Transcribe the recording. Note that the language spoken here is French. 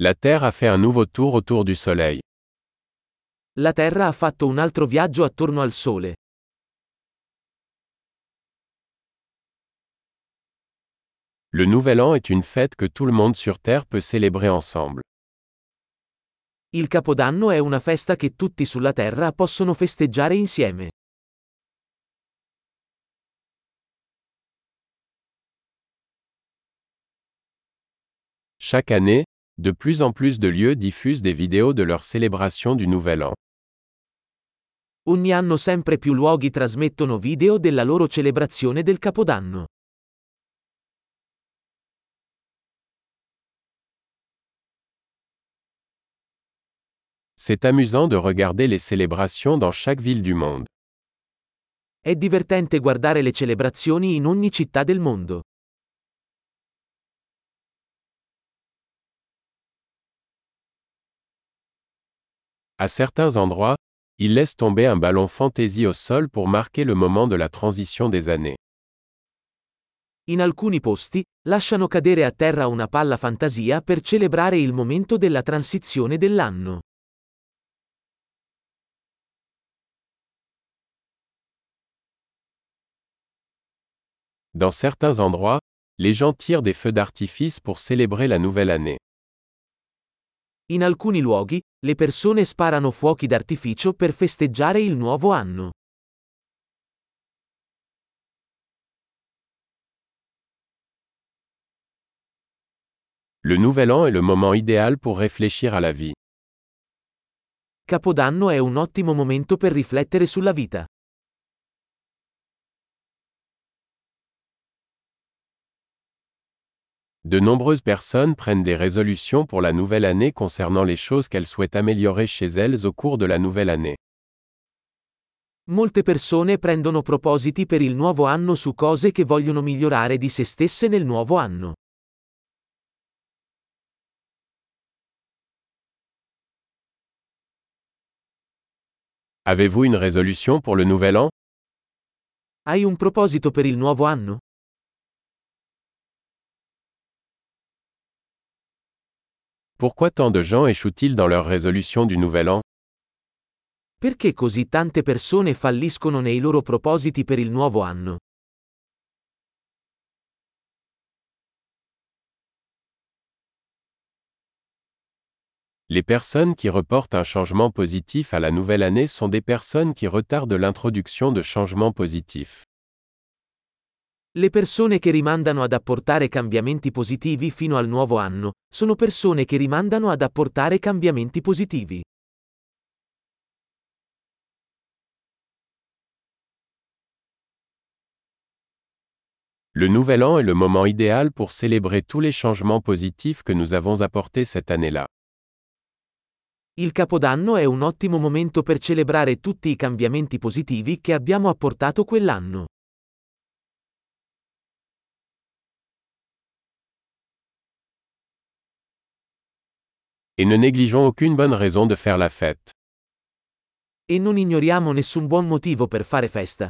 La Terre a fait un nouveau tour autour du Soleil. La Terra ha fatto un altro viaggio attorno al Sole. Le Nouvel An est une fête que tout le monde sur Terre peut célébrer ensemble. Il Capodanno è una festa che tutti sulla Terra possono festeggiare insieme. Chaque année, de plus en plus de lieux diffusent des vidéos de leur célébration du Nouvel An. Ogni anno sempre più luoghi trasmettono video della loro celebrazione del Capodanno. C'est amusant de regarder les célébrations dans chaque ville du monde. È divertente guardare le celebrazioni in ogni città del mondo. À certains endroits, ils laissent tomber un ballon fantaisie au sol pour marquer le moment de la transition des années. In alcuni posti, lasciano cadere a terra una palla fantasia per celebrare il momento della transizione dell'anno. Dans certains endroits, les gens tirent des feux d'artifice pour célébrer la nouvelle année. In alcuni luoghi, le persone sparano fuochi d'artificio per festeggiare il nuovo anno. Le Nouvel An est le moment idéal pour réfléchir à la vie. Capodanno è un ottimo momento per riflettere sulla vita. De nombreuses personnes prennent des résolutions pour la nouvelle année concernant les choses qu'elles souhaitent améliorer chez elles au cours de la nouvelle année. Molte persone prendono propositi per il nuovo anno su cose che vogliono migliorare di se stesse nel nuovo anno. Avez-vous une résolution pour le nouvel an? Hai un proposito per il nuovo anno? Pourquoi tant de gens échouent-ils dans leur résolution du nouvel an? Perché così tante persone falliscono nei loro propositi per il nuovo anno? Les personnes qui reportent un changement positif à la nouvelle année sont des personnes qui retardent l'introduction de changements positifs. Le persone che rimandano ad apportare cambiamenti positivi fino al nuovo anno, sono persone che rimandano ad apportare cambiamenti positivi. Le Nouvel An est le moment idéal pour célébrer tous les changements positifs que nous avons apportés cette année-là. Il Capodanno è un ottimo momento per celebrare tutti i cambiamenti positivi che abbiamo apportato quell'anno. Et ne négligeons aucune bonne raison de faire la fête. E non ignoriamo nessun buon motivo per fare festa.